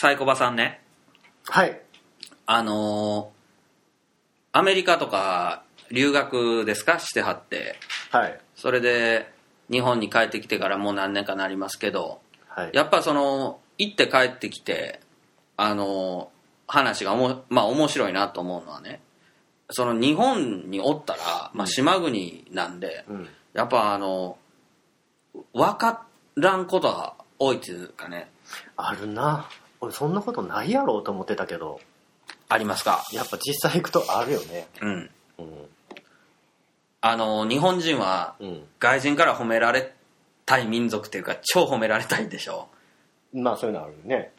サイコバさんね。はい。あのーアメリカとか留学ですか？してはって。はい。それで日本に帰ってきてからもう何年かなりますけどはい。やっぱその行って帰ってきてあの話がおもまあ面白いなと思うのはねその日本におったら、まあ、島国なんで、うん。やっぱあの分からんことが多いっていうかね。あるな俺そんなことないやろうと思ってたけど。ありますか？やっぱ実際行くとあるよね。うん。うん。あの日本人はうん。外人から褒められたい民族っていうか超褒められたいでしょ？まあそういうのあるよね。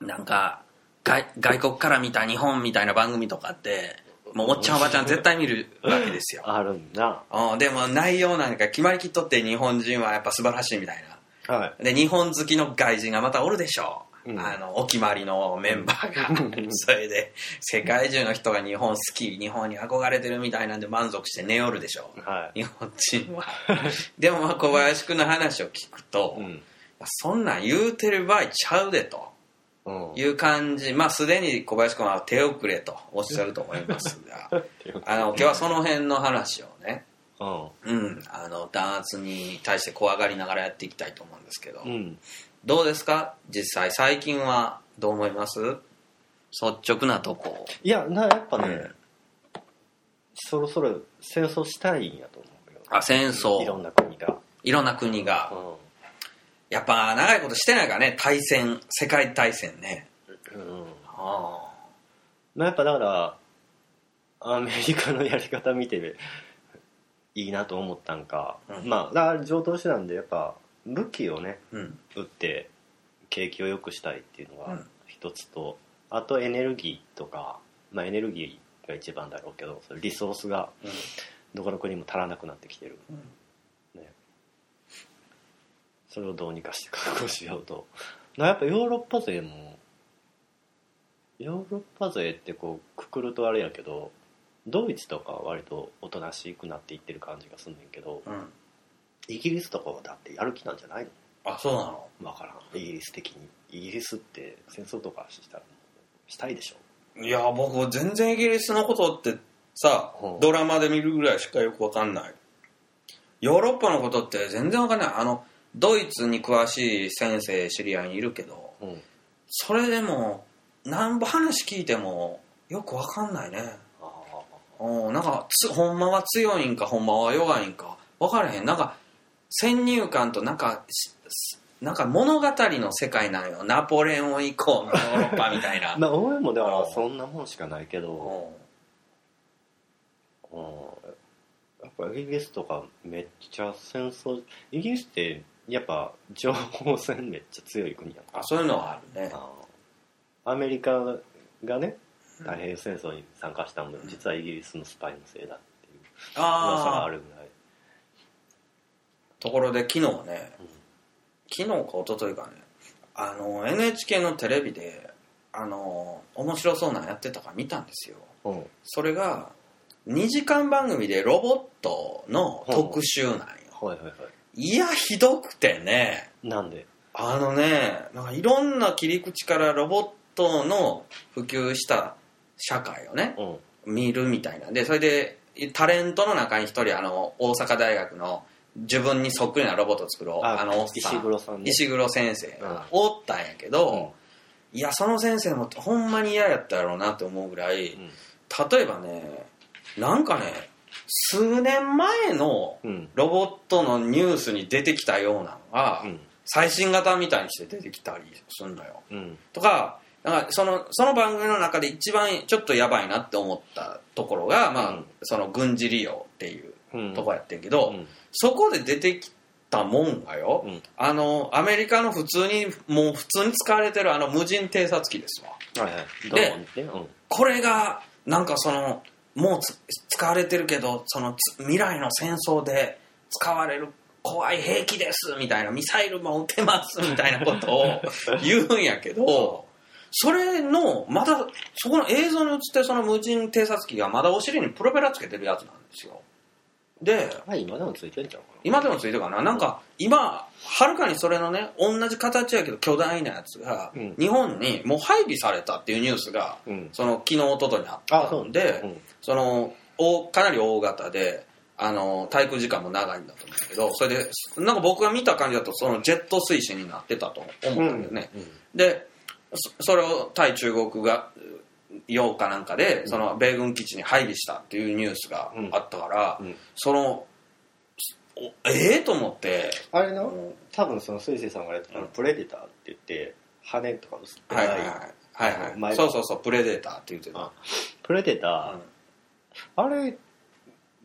なんか外外国から見た日本みたいな番組とかってもうおっちゃんおばちゃん 絶対見るわけですよ。あるんだ。うん。でも内容なんか決まりきっとって日本人はやっぱ素晴らしいみたいな。はい。で日本好きの外人がまたおるでしょ？あのお決まりのメンバーが。それで世界中の人が日本好き日本に憧れてるみたいなんで満足して寝よるでしょ。うはい。日本人。は でもまあ小林君の話を聞くと、うん。そんなん言うてる場合ちゃうでと。うん。いう感じ。まあすでに小林君は手遅れとおっしゃると思いますが。あの今日はその辺の話をね。うん。うん、あの弾圧に対して怖がりながらやっていきたいと思うんですけど、うんどうですか？実際最近はどう思います？率直なとこ。いやなやっぱね、うん。そろそろ戦争したいんやと思うよあ戦争。いろんな国が、いろんな国が。うやっぱ長いことしてないからね。大戦世界大戦ね。んうん。あ。まあ、やっぱだからアメリカのやり方見ていいなと思ったんか、うん。まあだから上等手段でやっぱ武器をねあうん。撃って景気を良くしたいっていうのがうん。一つと、あとエネルギーとか、まあ、エネルギーが一番だろうけどリソースがうん。どこの国も足らなくなってきてる、うん。ね、それをどうにかして確保しようと。なやっぱヨーロッパ勢もヨーロッパ勢ってこうくくるとあれやけどドイツとかは割とおとなしくなっていってる感じがすんねんけどうんイギリスとかはだってやる気なんじゃないの？あそうなの？わからん。イギリス的に。イギリスって戦争とかしたらしたいでしょ？いや僕全然イギリスのことってさうん。ドラマで見るぐらいしかよくわかんない。ヨーロッパのことって全然わかんない。あのドイツに詳しい先生知り合いにいるけどうん。それでもなんぼ話聞いてもよくわかんないね。あうんなんかつほんまは強いんかほんまは弱いんか分からへん。なんか先入観となんかしなんか物語の世界なんよ。ナポレオン以降のヨーロッパみたいな。あ まあ俺もだからそんなもんしかないけどうん。うんやっぱイギリスとかめっちゃ戦争イギリスってやっぱ情報戦めっちゃ強い国やんあそういうのはあるね。あアメリカがね太平洋戦争に参加したのも実はイギリスのスパイのせいだっていう噂があるぐらいところで昨日ね、うん。昨日か一昨日かねあの NHK のテレビであの面白そうなのやってたから見たんですよ。う。んそれが2時間番組でロボットの特集なんよ、はいはいはい。いやひどくてね。なんで？あのねなんかいろんな切り口からロボットの普及した社会をねうん。見るみたいなんでそれでタレントの中に一人あの大阪大学の自分にそっくりなロボットを作ろう。あのおっさん。石黒さんね。石黒先生がおったんやけど、いやその先生もほんまに嫌やったやろうなって思うぐらい、うん。例えばねなんかね数年前のうん。ロボットのニュースに出てきたようなのが、うん。最新型みたいにして出てきたりするのよ。うん。とかなんかそのその番組の中で一番ちょっとやばいなって思ったところが、まあうん。その軍事利用っていううんとこやってんけど、うん。そこで出てきたもんがよ、うん。あのアメリカの普通にもう普通に使われてるあの無人偵察機ですわ。はいはい。でどうん。これがなんかそのもうつ使われてるけどそのつ未来の戦争で使われる怖い兵器ですみたいなミサイルも撃てますみたいなことを 言うんやけどそれのまだそこの映像に映ってるその無人偵察機がまだお尻にプロペラつけてるやつなんですよで今でもついてんちゃうか今でもついてるかな。なんか今はるかにそれのね同じ形やけど巨大なやつが、うん。日本にもう配備されたっていうニュースがなうん。その昨日一昨日にあったんでうん。その大かなり大型であの滞空時間も長いんだと思うけどそれでなんか僕が見た感じだとそのジェット推進になってたと思ったんだよね、うん。でそそれを対中国が用かなんかでその米軍基地に配備したっていうニュースがあったから、うん。そのおええと思ってあれなうん。多分その水星さんがやってたのプレデターって言って羽とか薄っぺらいはいはいはい。はいはい。前そうそうそうプレデターって言ってた。あプレデター、あれ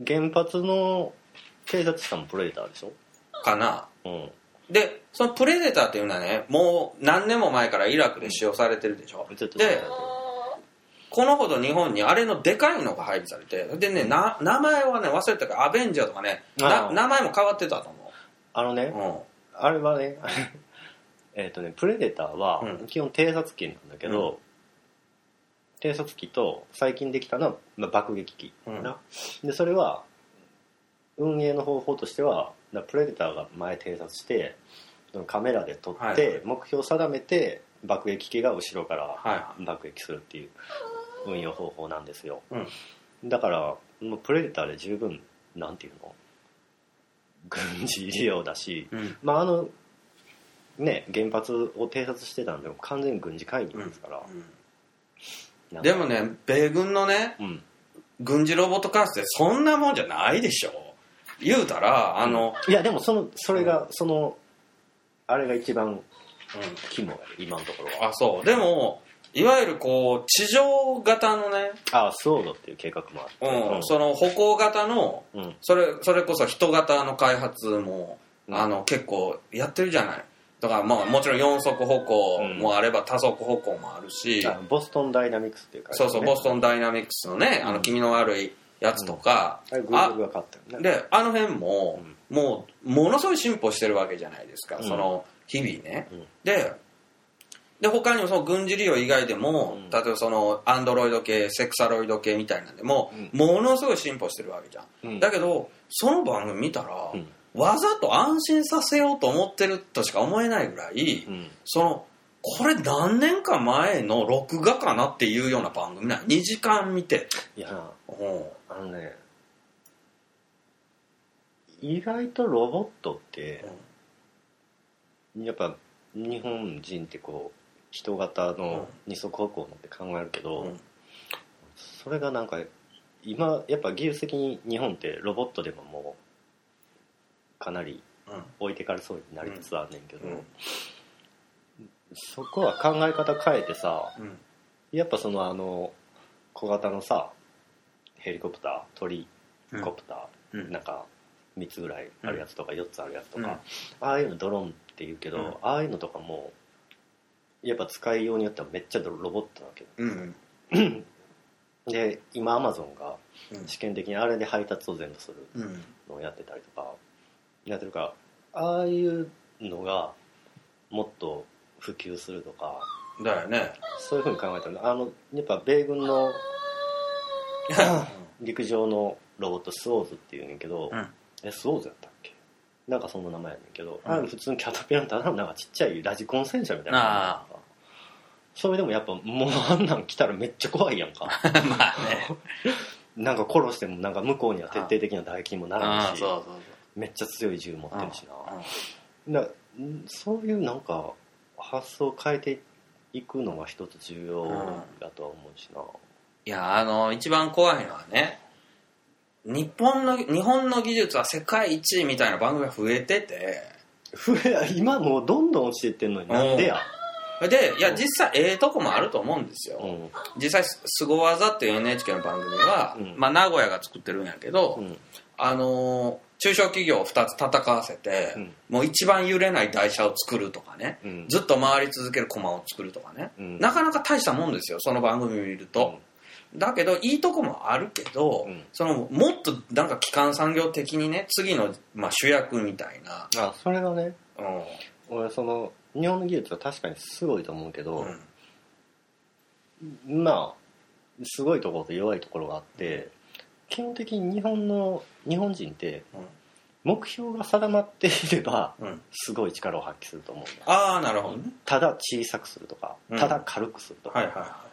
原発の偵察したのプレデターでしょ？かな。うん。でそのプレデターっていうのはねもう何年も前からイラクで使用されてるでしょ？ちょっと。でこのほど日本にあれのでかいのが配備されてでねな名前はね忘れたからアベンジャーとかね名前も変わってたと思あのねう、うん。あれはね えっとねプレデターはうん。基本偵察機なんだけど、偵察機と最近できたのは、まあ、爆撃機うん。な、でそれは運営の方法としてはプレデターが前偵察してカメラで撮って、目標を定めて爆撃機が後ろからは爆撃するっていう運用方法なんですよ、うん。だからもうプレデターで十分なんていうの？軍事利用だし、うん。まああのね原発を偵察してたのでも完全に軍事会議ですから、なんか。でもね米軍のねうん。軍事ロボット開発ってそんなもんじゃないでしょ。言うたらあの、いやでもそのそれが、そのあれが一番肝やで今のところは。あそう。でもいわゆるこう地上型のね、ああスウォードっていう計画もあってうん。その歩行型のうん。それそれこそ人型の開発も、うん。あの結構やってるじゃない。だからまあもちろん四足歩行もあれば多足歩行もあるし、あボストンダイナミクスっていう会社ね。そうそうボストンダイナミクスのね、あの気味の悪いやつとか、あれグーグルが買ったよね。であの辺も、もうものすごい進歩してるわけじゃないですか、うん。その日々ね、うん。でで他にもその軍事利用以外でも、うん。例えばそのアンドロイド系セクサロイド系みたいなんでも、うん。ものすごい進歩してるわけじゃん、うん。だけどその番組見たら、うん。わざと安心させようと思ってるとしか思えないぐらい、うん。そのこれ何年か前の録画かなっていうような番組なの。2時間見て、いやあのね意外とロボットってやっぱ日本人ってこう人型の二足歩行のって考えるけど、うん。それがなんか今やっぱ技術的に日本ってロボットでももうかなりうん。置いてかれそうになりつつあんねんけど、うん。そこは考え方変えてさうん。やっぱそのあの小型のさヘリコプター鳥コプター、うん。なんか3つぐらいあるやつとか4つあるやつとか、うん。ああいうのドローンって言うけど、うん。ああいうのとかもやっぱ使いようによってはめっちゃロボットなわけ。うんで今アマゾンがうん。試験的にあれで配達を全部するうん。のをやってたりとか。やってるからああいうのがもっと普及するとかだよね。そういうふうに考えたらあのやっぱ米軍の 陸上のロボットスウォーズっていうんやけど、うん。えスウォーズやったっけ？なんかその名前やねんけど、うん。普通にキャタピラのただのなんかちっちゃいラジコン戦車みたいなあそれでもやっぱもうあんなん来たらめっちゃ怖いやんか。まあね。なんか殺してもなんか向こうには徹底的な唾液にもならあないし。あそうそうめっちゃ強い銃持ってるしな。だんそういうなんか発想を変えていくのが一つ重要だとは思うしな、いやあの一番怖いのはね日本の日本の技術は世界一みたいな番組が増えてて。増え今もうどんどん落ちていってんのになんでや、でいや実際ええとこもあると思うんですよ、うん。実際「すご技」っていう NHK の番組は、うん。まあ、名古屋が作ってるんやけど、うん。あのー中小企業を2つ戦わせて、うん。もう一番揺れない台車を作るとかね、うん。ずっと回り続ける駒を作るとかね、うん。なかなか大したもんですよその番組見ると、だけどいいとこもあるけど、うん。そのもっとなんか基幹産業的にね次の、まあ、主役みたいな、あそれがねうん。俺その日本の技術は確かにすごいと思うけど、うん。まあすごいところと弱いところがあって基本的に日本の日本人ってうん。目標が定まっていればうん。すごい力を発揮すると思うんだ。ああなるほどね。ただ小さくするとかうん。ただ軽くするとか、はいはいは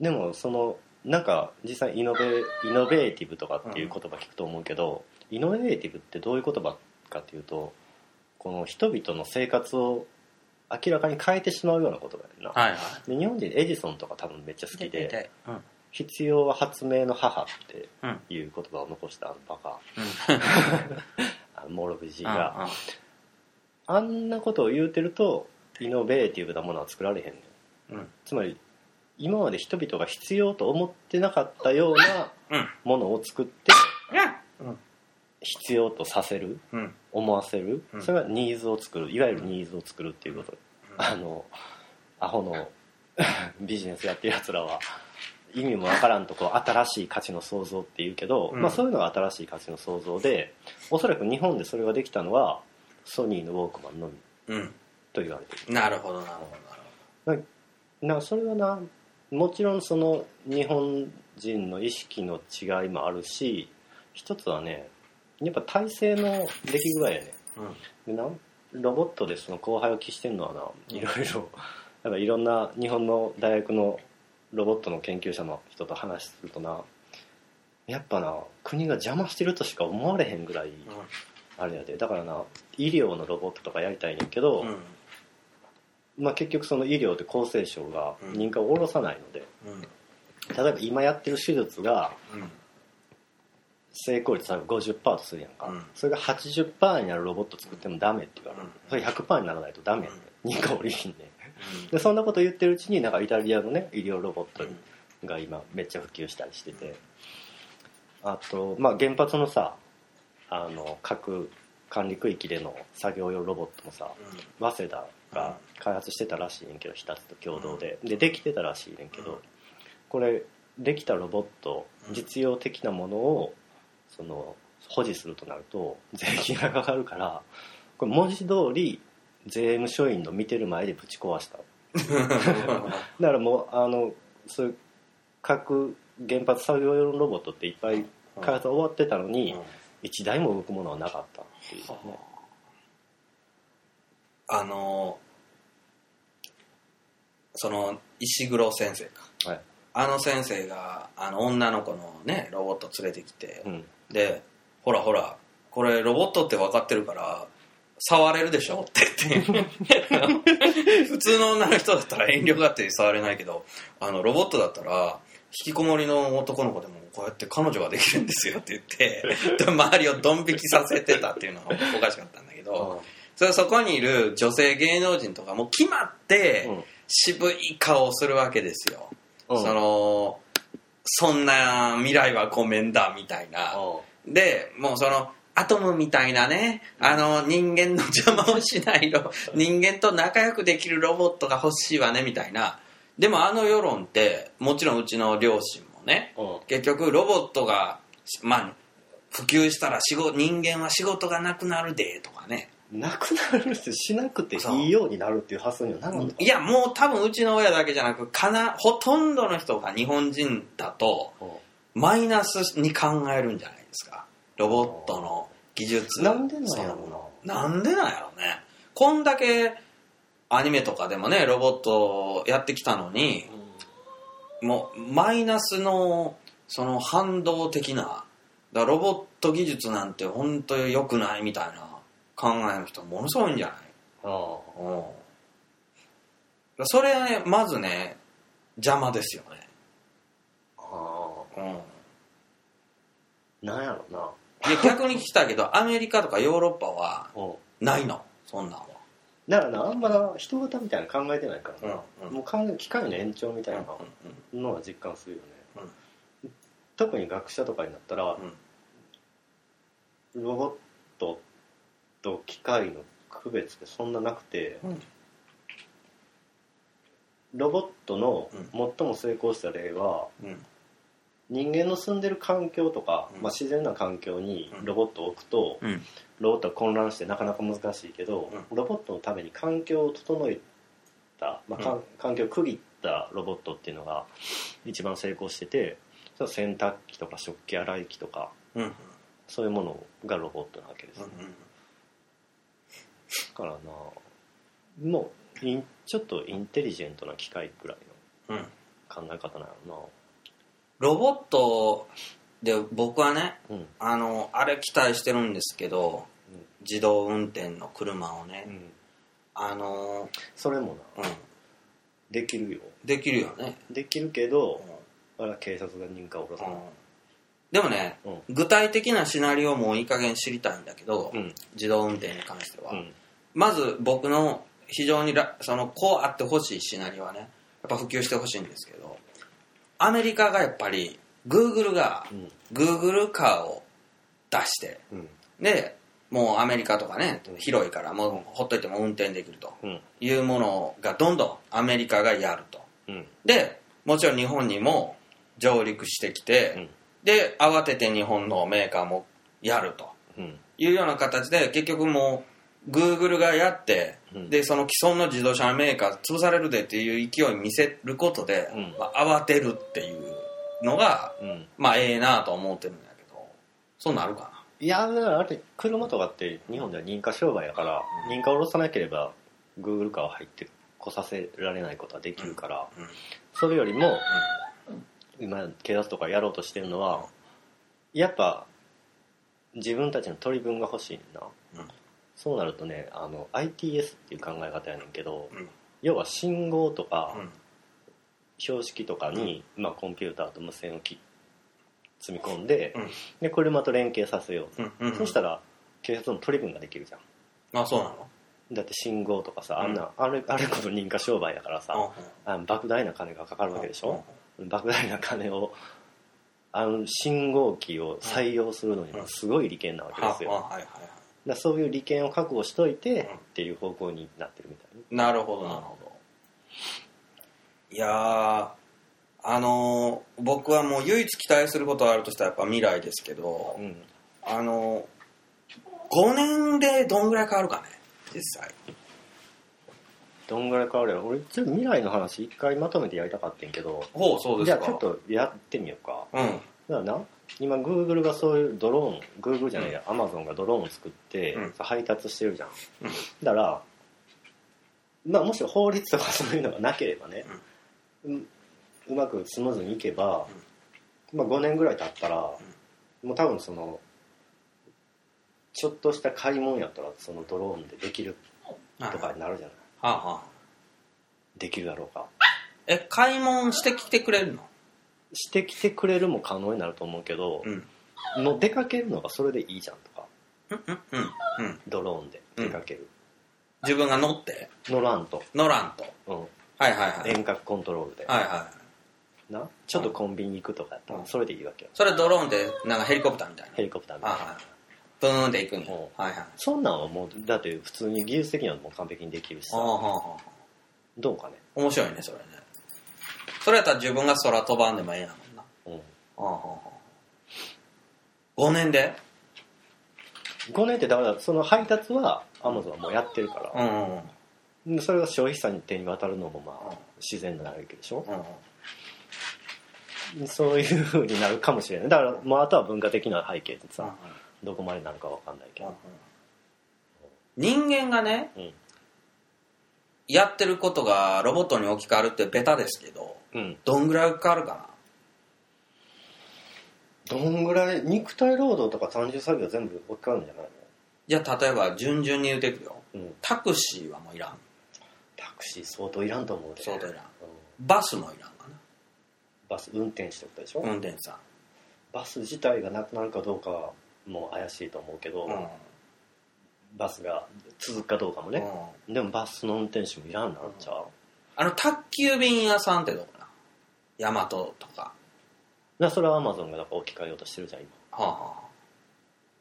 でもそのなんか実際イノベイノベーティブとかっていう言葉聞くと思うけど、イノベーティブってどういう言葉かっていうとこの人々の生活を明らかに変えてしまうような言葉やな、いはいはい。で日本人エジソンとか多分めっちゃ好きでうん「必要は発明の母」ってうんいう言葉を残したあのバカ。うん。モーロブジうんがあんなことを言うてるとイノベーティブなものは作られへんねんうん。つまり今まで人々が必要と思ってなかったようなうん。ものを作ってうん必要とさせるうん。思わせるうん。それがニーズを作るいわゆるニーズを作るっていうこと。あのアホの ビジネスやってるやつらは意味もわからんとこう新しい価値の創造っていうけど、うん。まあ、そういうのが新しい価値の創造でおそらく日本でそれができたのはソニーのウォークマンのみうん。と言われている。なるほどなるほどなるなそれはなもちろんその日本人の意識の違いもあるし一つはねやっぱ体制の出来具合やね。ほどでなロボットでその後輩を期してるのはないろいろなんかいろんな日本の大学のロボットの研究者の人と話するとなやっぱな国が邪魔してるとしか思われへんぐらいあれやで。だからな医療のロボットとかやりたいねんけど、うん。うんまあ、結局その医療で厚生省が認可を下ろさないので、うん。例えば今やってる手術がうん成功率例えば50%とするやんか、うん。それが80%になるロボット作ってもダメって言われる、うん。それ100%にならないとダメやね、認可下りひんねうん。でそんなこと言ってるうちになんかイタリアのね医療ロボットが今めっちゃ普及したりしてて。あと、まあ、原発のさあの核管理区域での作業用ロボットもさ早稲田が開発してたらしいねんけど日立と共同で。でできてたらしいねんけど、うん。これできたロボットうん。実用的なものをその保持するとなると税金がかかるからこれ文字通り税務署員の見てる前でぶち壊した。だからもうあのそういう核原発作業用のロボットっていっぱい開発終わってたのに、一台も動くものはなかったっていう。ね、あのその石黒先生か。はい。あの先生があの女の子のねロボット連れてきて、うん、でほらほらこれロボットって分かってるから触れるでしょ？って言って。普通の女の人だったら遠慮があって触れないけどあのロボットだったら引きこもりの男の子でもこうやって彼女ができるんですよって言ってで周りをドン引きさせてたっていうのがおかしかったんだけど、それそこにいる女性芸能人とかも決まってうん。渋い顔をするわけですよ、うん。そのそんな未来はごめんだみたいな、でもうそのアトムみたいなねあの人間の邪魔をしないロ人間と仲良くできるロボットが欲しいわねみたいな。でもあの世論ってもちろんうちの両親もねうん。結局ロボットがまあ普及したら仕事人間は仕事がなくなるでとかねなくなるってしなくていいようになるっていう発想にはならんのか？いやもう多分うちの親だけじゃなくかなほとんどの人が日本人だとマイナスに考えるんじゃないですか。ロボットの技術なんでなんやろうな。んでなんやろうね。こんだけアニメとかでもねロボットやってきたのにもうマイナスのその反動的なだロボット技術なんて本当に良くないみたいな考えの人ものすごいんじゃない？あうん。それはねまずね邪魔ですよね。あうん。なんやろな。で逆に聞きたいけどアメリカとかヨーロッパはうん。ないの。そんなんは。だからなあんまな人型みたいなの考えてないからな、うんうん。もう完全に機械の延長みたいなのは実感するよね、特に学者とかになったら、ロボットと機械の区別ってそんななくてうん。ロボットのう最も成功した例はうん。人間の住んでる環境とか、うん。まあ、自然な環境にうん。ロボットを置くと、うん。ロボットは混乱してなかなか難しいけど、ロボットのために環境を整えた、まあ環境を区切ったロボットっていうのが一番成功してて洗濯機とか食器洗い機とかそういうものがロボットなわけです、うんうんだからな。もうインちょっとインテリジェントな機械ぐらいうん。の考え方なのロボットで僕はねなうん。あのあれ期待してるんですけど自動運転の車をね、うん。あのそれもな。うん。できるよ。できるよね、できるけどあれは警察が認可を下ろさないでもね、うん。具体的なシナリオもいい加減知りたいんだけど、うん。自動運転に関しては、うんまず僕の非常にらそのこうあってほしいシナリオはねやっぱ普及してほしいんですけどアメリカがやっぱりグーグルがうん。グーグルカーを出してうん。でもうアメリカとかね広いからもうほっといても運転できるとうん。いうものがどんどんアメリカがやると。うん。でもちろん日本にも上陸してきて、うん。で慌てて日本のメーカーもやるとうん。いうような形で結局もうグーグルがやって、うん。でその既存の自動車メーカー潰されるでっていう勢い見せることで、うん。まあ、慌てるっていうのがうん。まあええなと思ってるんだけどそうなるかいやだからあれ車とかって日本では認可商売やから認可を下ろさなければグーグルカーを入ってこさせられないことはできるから、な、うん。それよりも今警察とかやろうとしてるのはやっぱ自分たちの取り分が欲しいな。うんそうなるとねあの ITS っていう考え方やねんけどうん。要は信号とかうん。標識とかに、まあ、コンピューターと無線をき積み込んで,、うん。で車と連携させよう、うんうんそしたら警察の取り分ができるじゃん。あそうなの？だって信号とかさあんな、あれあれこそ認可商売やからさ、あの莫大な金がかかるわけでしょ、莫大な金をあの信号機を採用するのにもすごい利権なわけですよ、だそういう利権を確保しといてうんっていう方向になってるみたいなるほどなるほど。いやーあのー僕はもう唯一期待することがあるとしたらやっぱ未来ですけど、うん。あのー、5年でどんぐらい変わるかね実際。どんぐらい変わるやろ？俺ちょっと未来の話一回まとめてやりたかったんけど。ほうそうですか。じゃあちょっとやってみようか。うん。だからな今グーグルがそういうドローングーグルじゃないやアマゾンがドローンを作って、うん。配達してるじゃん、うん。だからまあもし法律とか そういうのがなければね、うん。うまくスムーズにいけば、まあ、5年ぐらい経ったら、もう多分そのちょっとした買い物やったらそのドローンでできるとかになるじゃない、はあはあできるだろうか。え買い物してきてくれるの？してきてくれるも可能になると思うけど、うん。もう出かけるのがそれでいいじゃんとか。うんうんうんうん。ドローンで出かける、自分が乗って？乗らんと、乗らんと。うん、はいはいはい。遠隔コントロールで、はいはいな？ちょっとコンビニ行くとかやったらそれでいいわけよ。それドローンでなんかヘリコプターみたいな。ヘリコプターみたいな、あはいブーンって行くんや。うん。はいはい。そんなんはもうだって普通に技術的にはもう完璧にできるしさ。はあはあどうかね。面白いねそれねそれやったら自分が空飛ばんでもええやもんな。うん。ああはあはあ5年で？5年ってだからその配達はアマゾンはもうやってるから、うんうんそれが消費者に手に渡るのもまあ自然なわけでしょ、うんそういう風になるかもしれない。だからもうあとは文化的な背景でさ、どこまでなるかわかんないけど、人間がねうんやってることがロボットに置き換わるってベタですけどうん、どんぐらい変わるかどんぐらい？肉体労働とか単純作業全部置き換わるんじゃないなじゃあ例えば順々に言うていくよ。の、うん、タクシーはもういらん。タクシー相当いらんと思うで。相当いらん。うん。バスもいらんかバス運転手ってことでしょ、な運転手さバス自体がなくなるかどうかはもう怪しいと思うけど、んうんバスが続くかどうかもね、うん。でもバスの運転手もいらんなん。ちゃう、あの宅急便屋さんってどこなヤマトとか。だそれはアマゾンがだから置き換えようとしてるじゃん今。はあはあ。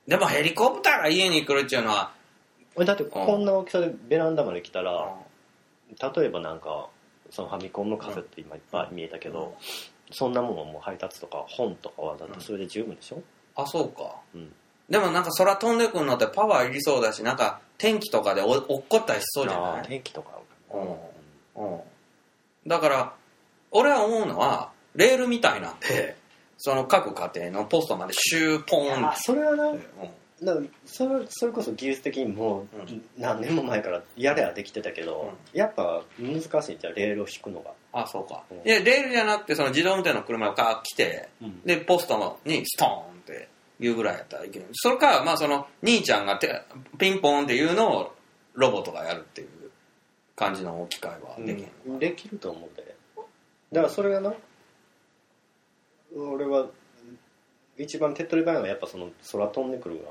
でもヘリコプターが家に来るっていうのは俺だってこんな大きさでベランダまで来たら、例えばなんかそのファミコンのカセット今いっぱい見えたけど、そんなもんはもう配達とか本とかはだってそれで十分でしょ、あそうか。うんでもなんか空飛んでくるのってパワーいりそうだしなんか天気とかでお落っこったりしそうじゃない？天気とか。あるかなうん。だから俺は思うのはレールみたいなんでその各家庭のポストまでシューポーンあそれはなって、だそれそれこそ技術的にもううん。何年も前からやれはできてたけど、やっぱ難しいんじゃんレールを引くのが、あそうか、うん。でレールじゃなくてその自動運転の車が来てでポストにストーンっていうぐらいやったらいける。それかまあその兄ちゃんがてピンポンっていうのをロボットがやるっていう感じの置き換えはできへんのかできると思うんで。だからそれがな俺は一番手っ取り早いのはやっぱその空飛んでくる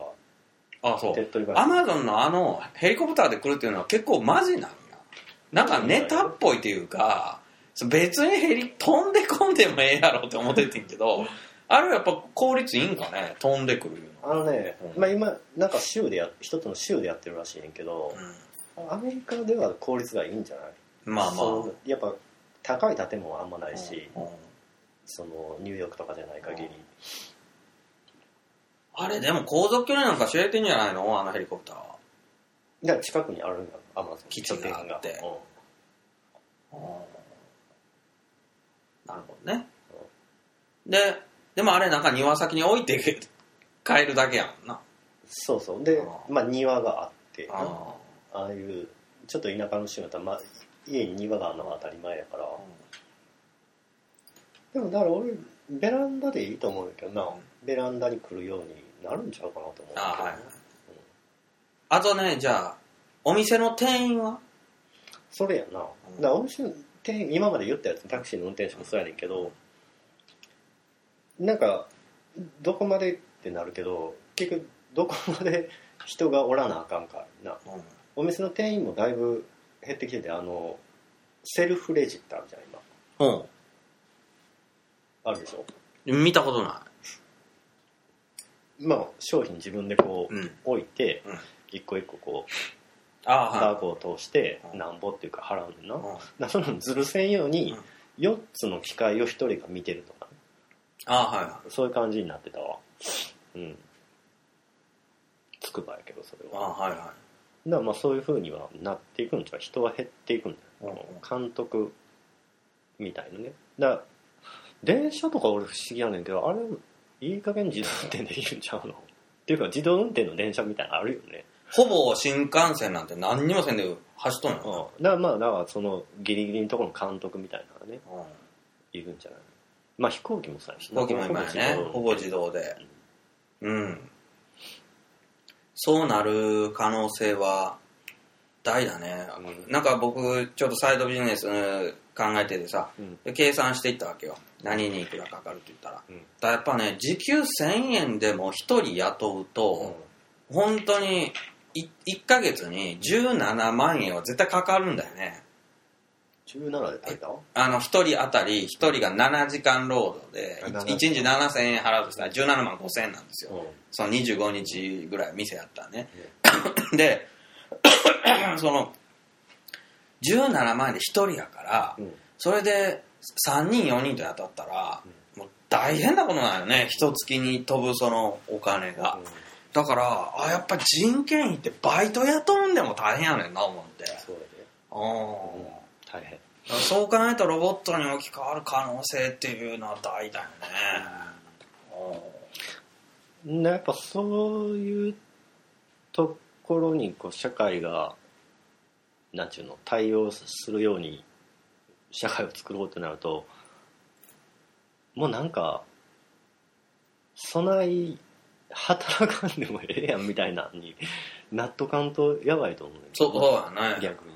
あそう。が手っ取り早い。アマゾンのあのヘリコプターで来るっていうのは結構マジなんや。なんかネタっぽいっていうか別にヘリ飛んでこんでもええやろって思っててんけどあれはやっぱ効率いいんかね？飛んでくるいうのあのね、うん。まあ、今なんか州でや一つの州でやってるらしいねんけど、アメリカでは効率がいいんじゃない？うん、まあ。まあやっぱ高い建物はあんまないし、うん。うん。そのニューヨークとかじゃない限り、あれでも航続距離なんか知れてんじゃないの？あのヘリコプターは。だから近くにあるんだアマゾン。基地があって。うん。なるほどね。で、でもあれなんか庭先に置いて帰るだけやもんな。そうそう。であ、まあ、庭があってなあああいうちょっと田舎の州だったら、まあ、家に庭があるのは当たり前やから。でもだから俺ベランダでいいと思うけどな、うん。ベランダに来るようになるんちゃうかなと思う。あはいあとね、じゃあ、お店の店員は？それやな、だからお店の店員今まで言ったやつタクシーの運転手もそうやねんけどなんかどこまでってなるけど結局どこまで人がおらなあかんかなお店の店員もだいぶ減ってきててあのセルフレジってあるじゃん今うん。あるでしょ？うん。見たことなまあ商品自分でこう、い。うん。置いてうん一個一個こうああ、バはー通してうんなんぼっていうか払うねんな、だかい。うんらそのずるせんようにうん4つの機械を1人が見てるとああ、はいはそういう感じになってたわ。うん。つくばやけどそれは。あ、はいはだからまあそういう風にはなっていくんじゃう人は減っていくんだよ、うん監督みたいなね。だから電車とか俺不思議やねんけどあれいい加減自動運転できるんちゃうの？っていうか自動運転の電車みたいなのあるよね、い。ほぼ新幹線なんて何にもせんで走っとんようん、だからまあだからそのギリギリのところの監督みたいなのがねな。うん。いるんじゃない？まあ飛行機もさ飛行機も今やね。ほぼ自動で。うん。そうなる可能性は大だね。うんなんか僕、ちょっとサイドビジネス考えててさ、うんで計算していったわけよ。何にいくらかかるって言ったら。うんだやっぱね、時給1000円でも1人雇うと、本当にい1ヶ月に17万円は絶対かかるんだよね。17で炊いた？あの、1人当たり、1人が7時間労働で、あ7 1日7000円払うとしたら17万5000円なんですよ。うん。その25日ぐらい店やったらね。で、その、17万円で1人やから、うん。それで3人4人と当たったら、もう大変なことなんよね。一月に飛ぶそのお金が。だから、あ、やっぱ人件費ってバイト雇うんでも大変やねんな、思って。そうやで。うん。大変そう考えたらロボットに置き換わる可能性っていうのは大だよね。やっぱそういうところにこう社会がなんちゅうの対応するように社会を作ろうってなるともうなんかそない働かんでもええやんみたいなのに納得かんとやばいと思うそうそうだね。逆に、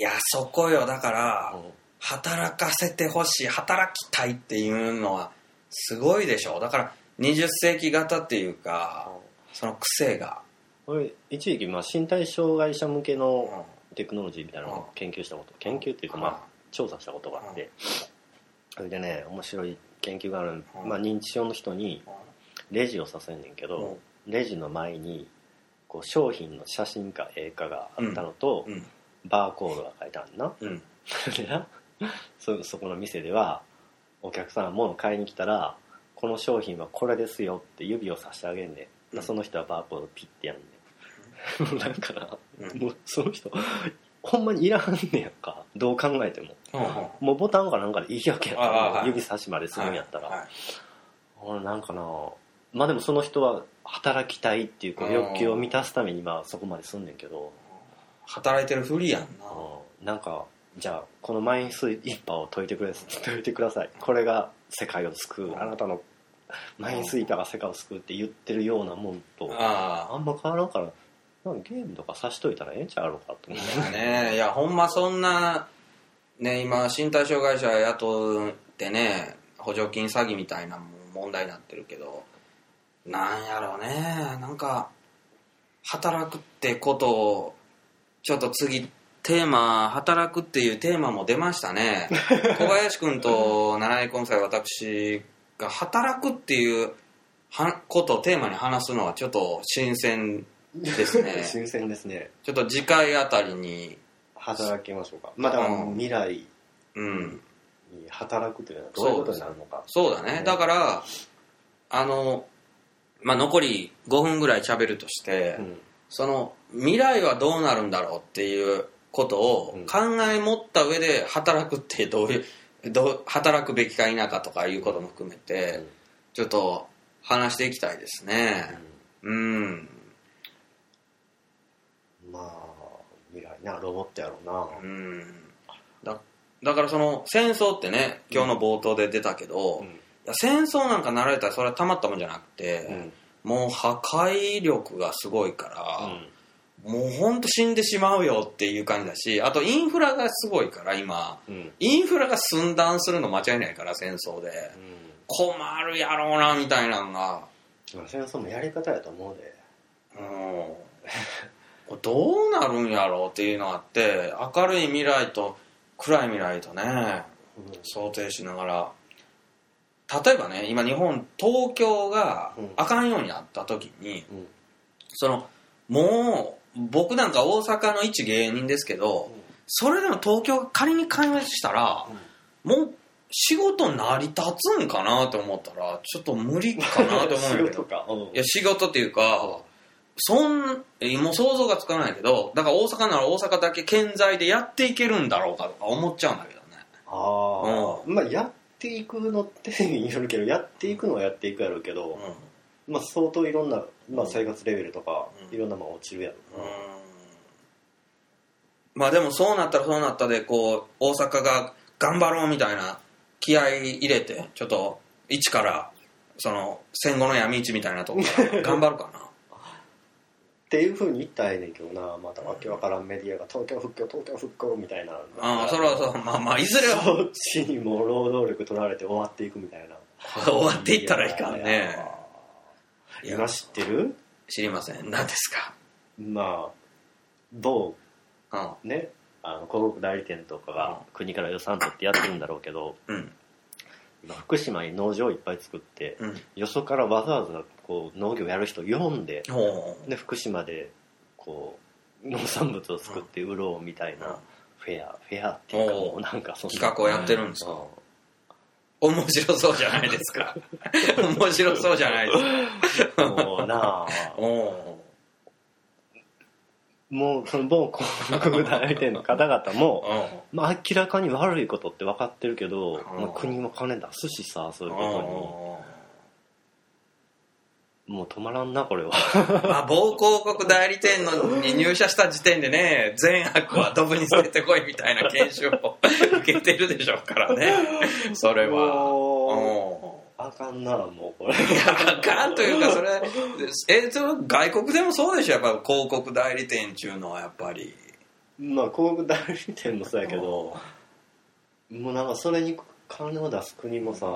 いや、そこよ。だから、うん。働かせてほしい、働きたいっていうのはすごいでしょ。だから、20世紀型っていうか、その癖が。俺一時期まあ身体障害者向けうん。のテクノロジーみたいなのを研究したこと研究っていうかまあ調査したことがあってそれでね面白い研究がある、うん。まあ、認知症の人にレジをさせんねんけど、レジの前にこう商品の写真か絵かがあったのと、うん。バーコードが書いてあるな。うん。でなそそこの店ではお客さん物買いに来たらこの商品はこれですよって指をさしてあげんねん、うん。その人はバーコードピッてやんねん。なんかな、うん。もうその人ほんまにいらんねやんか。どう考えても。うんうん。もうボタンかなんかでいいわけやんああはい。指差しまでするんやったら、はい。俺なんかな。まあでもその人は働きたいっていうこ欲求を満たすためにまあそこまですんねんけど、働いてるふりやんな。うん。なんかじゃあこのマインスイッパーを解いてくれ 解いてください。これが世界を救うあなたのマインスイーパーが世界を救うって言ってるようなもんとああ。んま変わらんからなんかゲームとかさしといたらええんちゃうのかと思ってあねいやほんまそんなね今身体障害者雇ってね補助金詐欺みたいなもん問題になってるけどなんやろうねなんか働くってことをちょっと次テーマ働くっていうテーマも出ましたね。小林君と七井今回私が働くっていうはことをテーマに話すのはちょっと新鮮ですね。新鮮ですね。ちょっと次回あたりに。働きましょうか。まあだうん。未来うんに働くというのはどういうことになるのか。そうだね。ねだからあのまあ残り5分ぐらい喋るとして、うん。その未来はどうなるんだろうっていうことをうん。考え持った上で働くってどういう どう働くべきか否かとかいうことも含めて、うん。ちょっと話していきたいですね。うん。まあ未来なロボットやろうな。うん。だだからその戦争ってね今日の冒頭で出たけど、うん。いや戦争なんかなられたらそれはたまったもんじゃなくて、うん。もう破壊力がすごいから、うんもうほんと死んでしまうよっていう感じだしあとインフラがすごいから今。うん。インフラが寸断するの間違いないから戦争で。困るやろうなみたいなのが。まあ戦争もやり方やと思うで。うん。どうなるんやろうっていうのがあって明るい未来と暗い未来とね想定しながら。例えばね今日本東京がうん。あかんようになった時に、うん。そのもう僕なんか大阪の一芸人ですけど、それでも東京が仮に壊滅したら、もう仕事成り立つんかなと思ったらちょっと無理かなと思うんやけど。いや仕事っていうかそんえもう想像がつかないけどだから大阪なら大阪だけ健在でやっていけるんだろうかとか思っちゃうんだけどね。ああまあやっていくのってによるけどやっていくのはやっていくやろうけど、うまあ相当いろんな、まあ、生活レベルとか、うん。いろんなもん落ちるやろまあでもそうなったらそうなったでこう大阪が頑張ろうみたいな気合い入れてちょっと一からその戦後の闇市みたいなとこから 頑張るかな。っていうふうに言ったらええねんけどな。またわけわからんメディアが東京復興東京復興みたいな。ああそれはそう。まあまあいずれはそっちにもう労働力取られて終わっていくみたいな。終わっていったらいかんね今知ってる？知りません。何ですか？まあ某う？ん。ね？あの広告代理店とかが国から予算取ってやってるんだろうけどうん。今福島に農場をいっぱい作ってうん。よそからわざわざこう農業やる人呼んでで福島でこう農産物を作って売ろうみたいなフェアフェアっていうかもうなんかそんな企画をやってるんですか？うん面白そうじゃないですか。面白そうじゃないですか。もうなあ。もうその某広告代理店の方々も、うまあ、明らかに悪いことって分かってるけど、うん。まあ、国も金出すしさそういうこんとにもう止まらんなこれは。まあ某広告代理店のに入社した時点でね善悪はドブに捨ててこいみたいな研修を受けてるでしょうからね。それは。あかんなもうこれ。あかんというかそれえそれ外国でもそうでしょやっぱ広告代理店っていうのはやっぱり。まあ広告代理店もそうやけどもうなんかそれに金を出す国もさ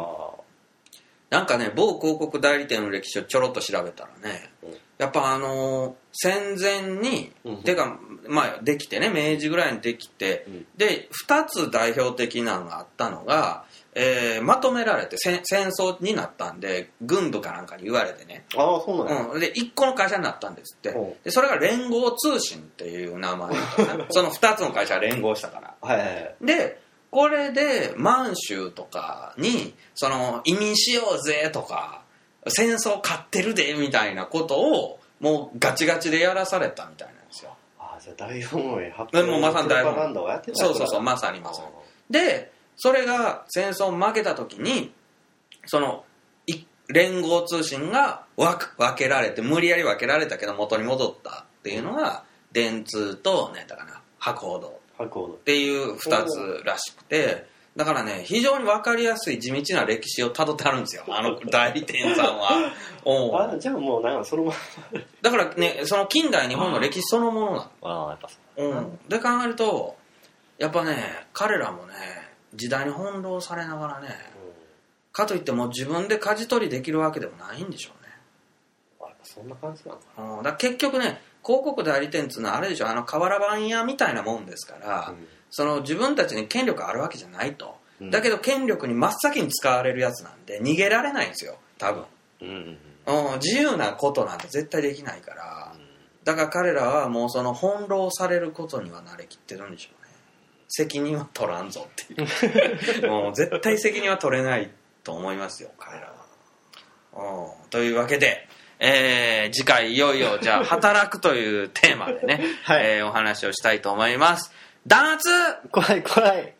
なんかね某広告代理店の歴史をちょろっと調べたらね、うん。やっぱあのー戦前に、うんてかまあできてね明治ぐらいにできて、うん。で2つ代表的なのがあったのが、えーまとめられて戦戦争になったんで軍部かなんかに言われてね、ああそうなんや、うん、で1個の会社になったんですって、うん。でそれが連合通信っていう名前 その2つの会社が連合したから。はい。でこれで満州とかにその移民しようぜとか戦争勝ってるでみたいなことをもうガチガチでやらされたみたいなんですよ。ああじゃあ大本営発でもうまさに大本営そうそうそうまさにまさに。でそれが戦争負けた時にそのい連合通信が分分けられて無理やり分けられたけど元に戻ったっていうのが電通と何やったかな博報堂っていう2つらしくてだからね非常に分かりやすい地道な歴史をたどってあるんですよ。あの代理店さんは。おう。あじゃあもうなんかそのまま。だからねその近代日本の歴史そのものなの。ああやっぱそう。うん、で考えるとやっぱね彼らもね時代に翻弄されながらねかといってもう自分で舵取りできるわけでもないんでしょうね、そんな感じなのかうん、だ結局ね広告代理店っつうのはあれでしょあの瓦版屋みたいなもんですから、なその自分たちに権力あるわけじゃないと、うん。だけど権力に真っ先に使われるやつなんで逃げられないんですよ多分、うんうんうん。うん、自由なことなんて絶対できないから。だから彼らはもうその翻弄されることには慣れきってるんでしょうね。責任は取らんぞっていう。もう絶対責任は取れないと思いますよ彼らは。うん。というわけでえー次回いよいよじゃあ働くというテーマでね、はい。えーお話をしたいと思います。弾圧怖い怖い